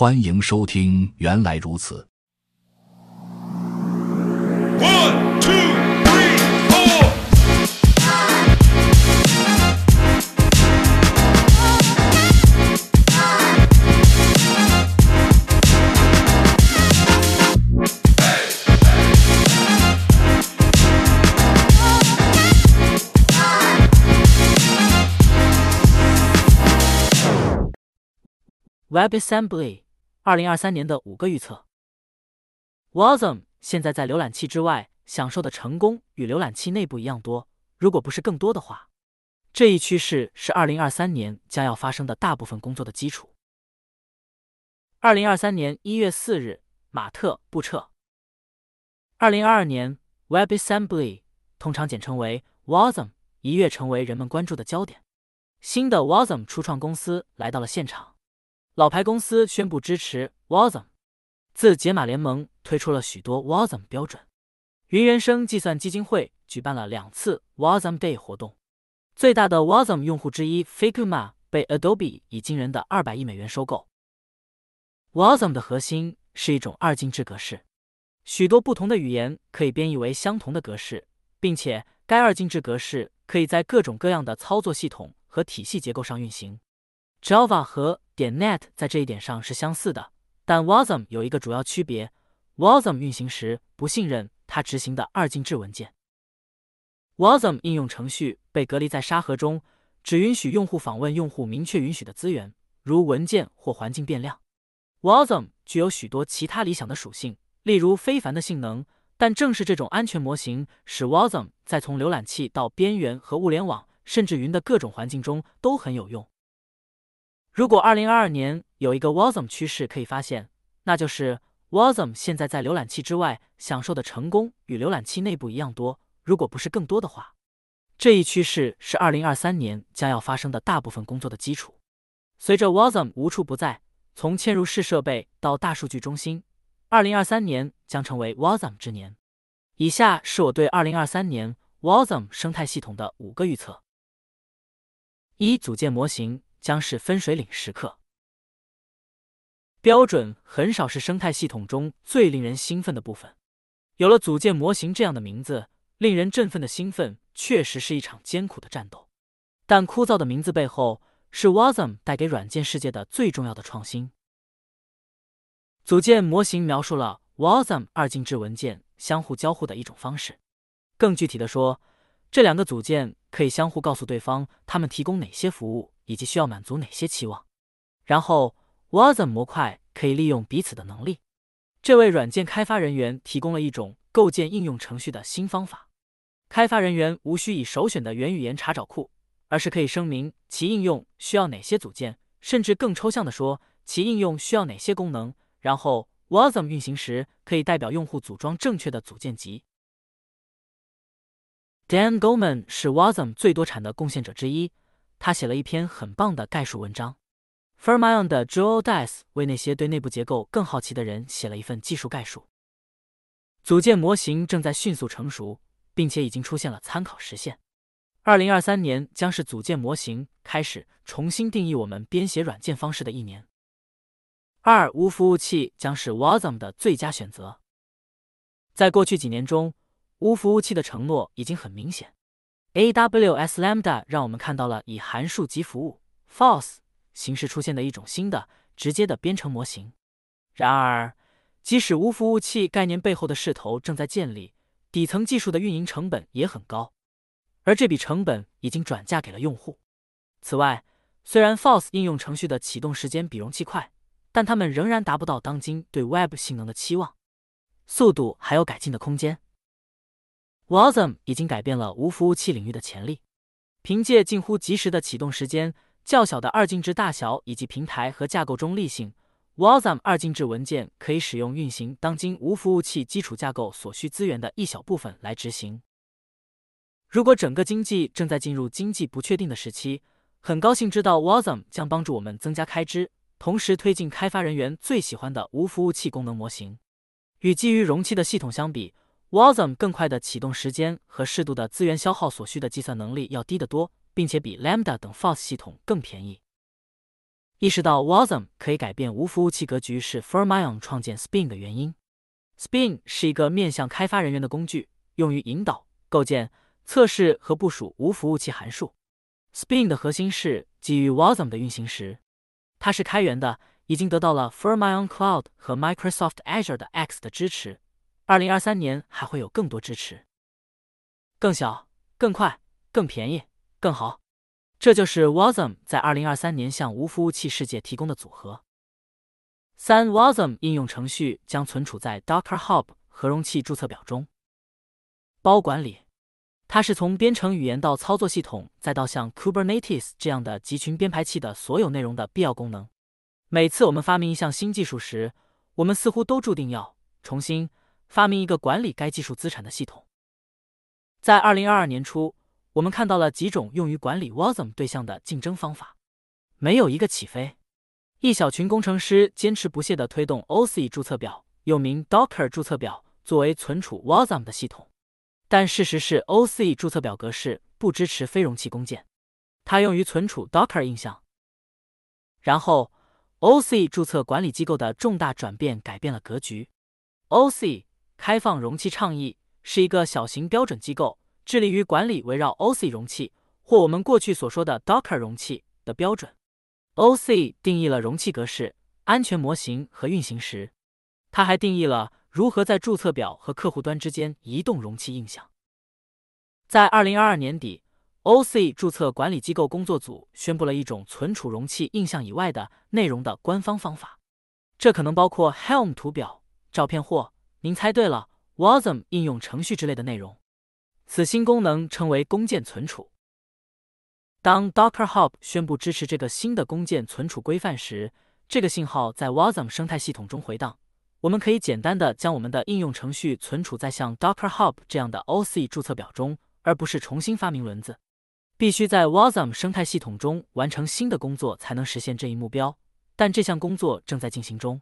欢迎收听，原来如此。One, two, three, four. WebAssembly 二零二三年的五个预测。Wasm 现在在浏览器之外享受的成功与浏览器内部一样多，如果不是更多的话。这一趋势是二零二三年将要发生的大部分工作的基础。二零二三年一月四日，马特布彻。二零二二年 WebAssembly 通常简称为 Wasm 一跃成为人们关注的焦点。新的 Wasm 初创公司来到了现场。老牌公司宣布支持 Wasm，自解码联盟推出了许多 Wasm 标准。云原生计算基金会举办了两次 Wasm Day 活动。最大的 Wasm 用户之一 Figma 被 Adobe 以惊人的二百亿美元收购。Wasm 的核心是一种二进制格式，许多不同的语言可以编译为相同的格式，并且该二进制格式可以在各种各样的操作系统和体系结构上运行。Java 和点 .NET 在这一点上是相似的，但 Wasm 有一个主要区别：Wasm 运行时不信任它执行的二进制文件。Wasm 应用程序被隔离在沙盒中，只允许用户访问用户明确允许的资源，如文件或环境变量。Wasm 具有许多其他理想的属性，例如非凡的性能，但正是这种安全模型使 Wasm 在从浏览器到边缘和物联网甚至云的各种环境中都很有用。如果二零二二年有一个 Wasm 趋势可以发现，那就是 Wasm 现在在浏览器之外享受的成功与浏览器内部一样多，如果不是更多的话。这一趋势是二零二三年将要发生的大部分工作的基础。随着 Wasm 无处不在，从嵌入式设备到大数据中心，二零二三年将成为 Wasm 之年。以下是我对二零二三年 Wasm 生态系统的五个预测：一、组件模型。将是分水岭时刻。标准很少是生态系统中最令人兴奋的部分。有了组件模型这样的名字，令人振奋的兴奋确实是一场艰苦的战斗。但枯燥的名字背后是 Wasm 带给软件世界的最重要的创新。组件模型描述了 Wasm 二进制文件相互交互的一种方式。更具体的说，这两个组件可以相互告诉对方他们提供哪些服务。以及需要满足哪些期望，然后 Wasm 模块可以利用彼此的能力，这为软件开发人员提供了一种构建应用程序的新方法。开发人员无需以首选的元语言查找库，而是可以声明其应用需要哪些组件，甚至更抽象的说，其应用需要哪些功能。然后 Wasm 运行时可以代表用户组装正确的组件集。Dan Goleman 是 Wasm 最多产的贡献者之一。他写了一篇很棒的概述文章。Fermion 的 Joel Dice 为那些对内部结构更好奇的人写了一份技术概述。组件模型正在迅速成熟，并且已经出现了参考实现。二零二三年将是组件模型开始重新定义我们编写软件方式的一年。二无服务器将是 Wasm 的最佳选择。在过去几年中，无服务器的承诺已经很明显。AWS Lambda 让我们看到了以函数级服务 （FaaS） 形式出现的一种新的、直接的编程模型。然而，即使无服务器概念背后的势头正在建立，底层技术的运营成本也很高，而这笔成本已经转嫁给了用户。此外，虽然 FaaS 应用程序的启动时间比容器快，但它们仍然达不到当今对 Web 性能的期望，速度还有改进的空间。Wasm 已经改变了无服务器领域的潜力。凭借近乎及时的启动时间、较小的二进制大小以及平台和架构中立性，Wasm 二进制文件可以使用运行当今无服务器基础架构所需资源的一小部分来执行。如果整个经济正在进入经济不确定的时期，很高兴知道 Wasm 将帮助我们增加开支，同时推进开发人员最喜欢的无服务器功能模型。与基于容器的系统相比，Wasm 更快的启动时间和适度的资源消耗所需的计算能力要低得多，并且比 Lambda 等 FaaS 系统更便宜。意识到 Wasm 可以改变无服务器格局是 Fermion 创建 Spin 的原因。Spin 是一个面向开发人员的工具，用于引导、构建、测试和部署无服务器函数。Spin 的核心是基于 Wasm 的运行时，它是开源的，已经得到了 Fermion Cloud 和 Microsoft Azure 的 X 的支持。二零二三年还会有更多支持。更小、更快、更便宜、更好。这就是 Wasm 在二零二三年向无服务器世界提供的组合。三 Wasm 应用程序将存储在 Docker Hub 合容器注册表中。包管理，它是从编程语言到操作系统，再到像 Kubernetes 这样的集群编排器的所有内容的必要功能。每次我们发明一项新技术时，我们似乎都注定要重新发明一个管理该技术资产的系统。在二零二二年初。我们看到了几种用于管理 Wasm 对象的竞争方法，没有一个起飞。一小群工程师坚持不懈地推动 OC 注册表，又名 Docker 注册表，作为存储 Wasm 的系统。但事实是，OC 注册表格式不支持非容器工件，它用于存储 Docker 印象。然后，OC 注册管理机构的重大转变改变了格局。OC 开放容器倡议是一个小型标准机构。致力于管理围绕 OC 容器或我们过去所说的 Docker 容器的标准。OC 定义了容器格式、安全模型和运行时，它还定义了如何在注册表和客户端之间移动容器印象。在二零二二年底，OC 注册管理机构工作组宣布了一种存储容器印象以外的内容的官方方法，这可能包括 Helm 图表、照片或您猜对了 Wasm 应用程序之类的内容。此新功能称为工件存储。当 Docker Hub 宣布支持这个新的工件存储规范时，这个信号在 Wasm 生态系统中回荡。我们可以简单的将我们的应用程序存储在像 Docker Hub 这样的 OC 注册表中，而不是重新发明轮子。必须在 Wasm 生态系统中完成新的工作才能实现这一目标，但这项工作正在进行中。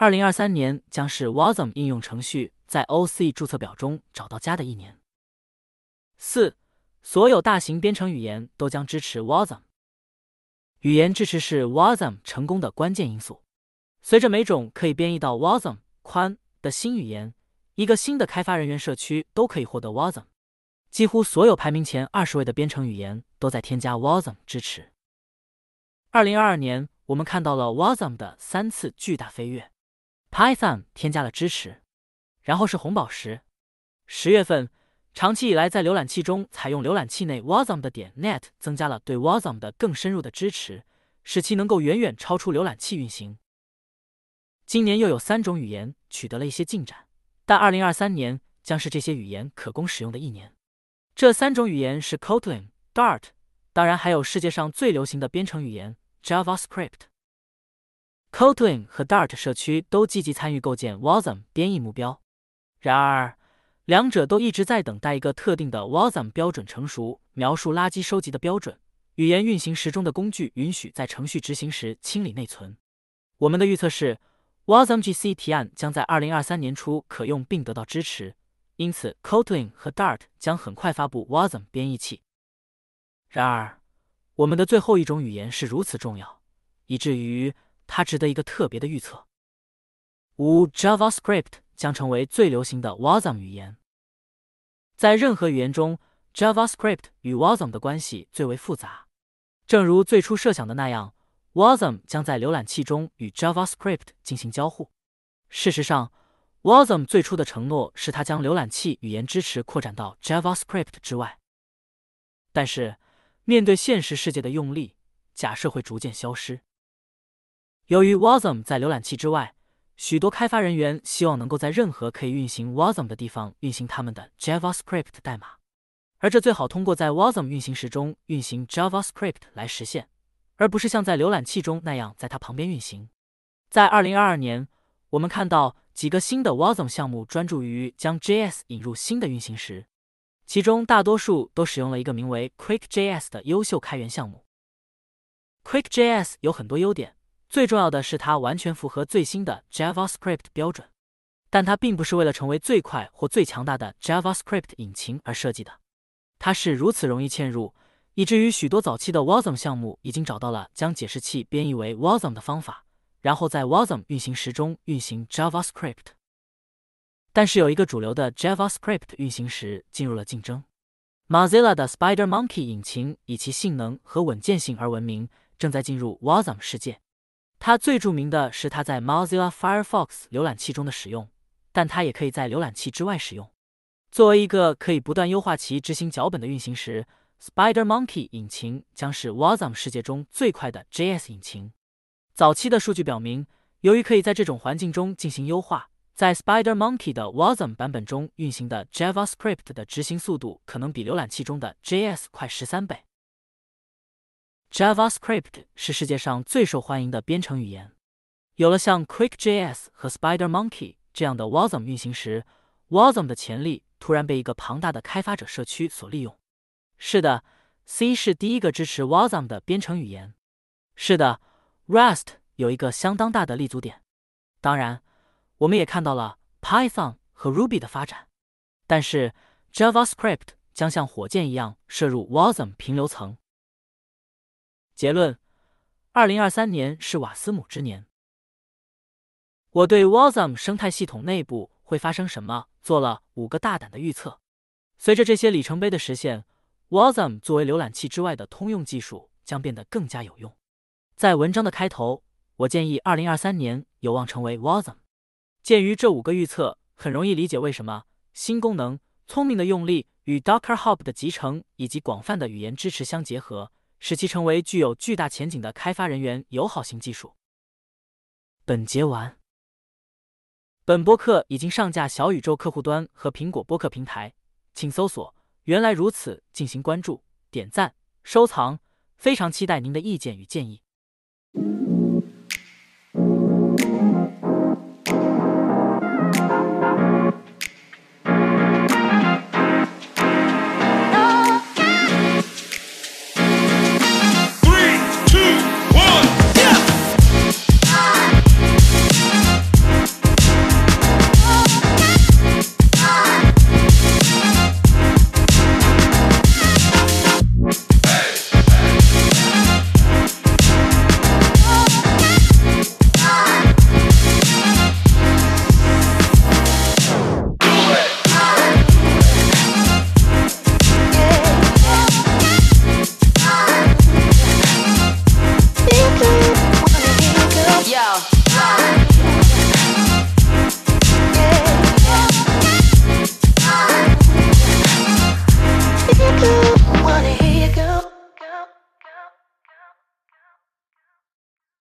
二零二三年将是 Wasm 应用程序在 OC 注册表中找到家的一年。四，所有大型编程语言都将支持 Wasm。语言支持是 Wasm 成功的关键因素。随着每种可以编译到 Wasm 宽的新语言，一个新的开发人员社区都可以获得 Wasm。几乎所有排名前二十位的编程语言都在添加 Wasm 支持。二零二二年，我们看到了 Wasm 的三次巨大飞跃。Python 添加了支持，然后是红宝石。十月份。长期以来，在浏览器中采用浏览器内 Wasm 的点 net 增加了对 Wasm 的更深入的支持，使其能够远远超出浏览器运行。今年又有三种语言取得了一些进展，但2023年将是这些语言可供使用的一年。这三种语言是 Kotlin、Dart，当然还有世界上最流行的编程语言 JavaScript。Kotlin 和 Dart 社区都积极参与构建 Wasm 编译目标，然而。两者都一直在等待一个特定的 Wasm 标准成熟，描述垃圾收集的标准。语言运行时中的工具允许在程序执行时清理内存。我们的预测是，WasmGC 提案将在二零二三年初可用并得到支持，因此 Kotlin 和 Dart 将很快发布 Wasm 编译器。然而，我们的最后一种语言是如此重要，以至于它值得一个特别的预测。五 JavaScript 将成为最流行的 Wasm 语言。在任何语言中，JavaScript 与 Wasm 的关系最为复杂。正如最初设想的那样，Wasm 将在浏览器中与 JavaScript 进行交互。事实上，Wasm 最初的承诺是它将浏览器语言支持扩展到 JavaScript 之外。但是，面对现实世界的用力，假设会逐渐消失。由于 Wasm 在浏览器之外。许多开发人员希望能够在任何可以运行 Wasm 的地方运行他们的 JavaScript 代码，而这最好通过在 Wasm 运行时中运行 JavaScript 来实现，而不是像在浏览器中那样在它旁边运行。在2022年，我们看到几个新的 Wasm 项目专注于将 JS 引入新的运行时，其中大多数都使用了一个名为 QuickJS 的优秀开源项目。QuickJS 有很多优点。最重要的是，它完全符合最新的 JavaScript 标准，但它并不是为了成为最快或最强大的 JavaScript 引擎而设计的。它是如此容易嵌入，以至于许多早期的 Wasm 项目已经找到了将解释器编译为 Wasm 的方法，然后在 Wasm 运行时中运行 JavaScript。但是有一个主流的 JavaScript 运行时进入了竞争。Mozilla 的 SpiderMonkey 引擎以其性能和稳健性而闻名，正在进入 Wasm 世界。它最著名的是它在 Mozilla Firefox 浏览器中的使用，但它也可以在浏览器之外使用。作为一个可以不断优化其执行脚本的运行时，SpiderMonkey 引擎将是 Wasm 世界中最快的 JS 引擎。早期的数据表明，由于可以在这种环境中进行优化。在 SpiderMonkey 的 Wasm 版本中运行的 JavaScript 的执行速度可能比浏览器中的 JS 快十三倍。JavaScript 是世界上最受欢迎的编程语言。有了像 QuickJS 和 SpiderMonkey 这样的 Wasm 运行时，Wasm 的潜力突然被一个庞大的开发者社区所利用。是的，C 是第一个支持 Wasm 的编程语言。是的，Rust 有一个相当大的立足点。当然。我们也看到了 Python 和 Ruby 的发展，但是 JavaScript 将像火箭一样射入 Wasm 平流层。结论：二零二三年是瓦斯姆之年。我对 Wasm 生态系统内部会发生什么做了五个大胆的预测。随着这些里程碑的实现，Wasm 作为浏览器之外的通用技术将变得更加有用。在文章的开头，我建议二零二三年有望成为 Wasm。鉴于这五个预测，很容易理解为什么新功能、聪明的用力与 Docker Hub 的集成以及广泛的语言支持相结合，使其成为具有巨大前景的开发人员友好型技术。本节完。本播客已经上架小宇宙客户端和苹果播客平台，请搜索“原来如此”进行关注、点赞、收藏。非常期待您的意见与建议。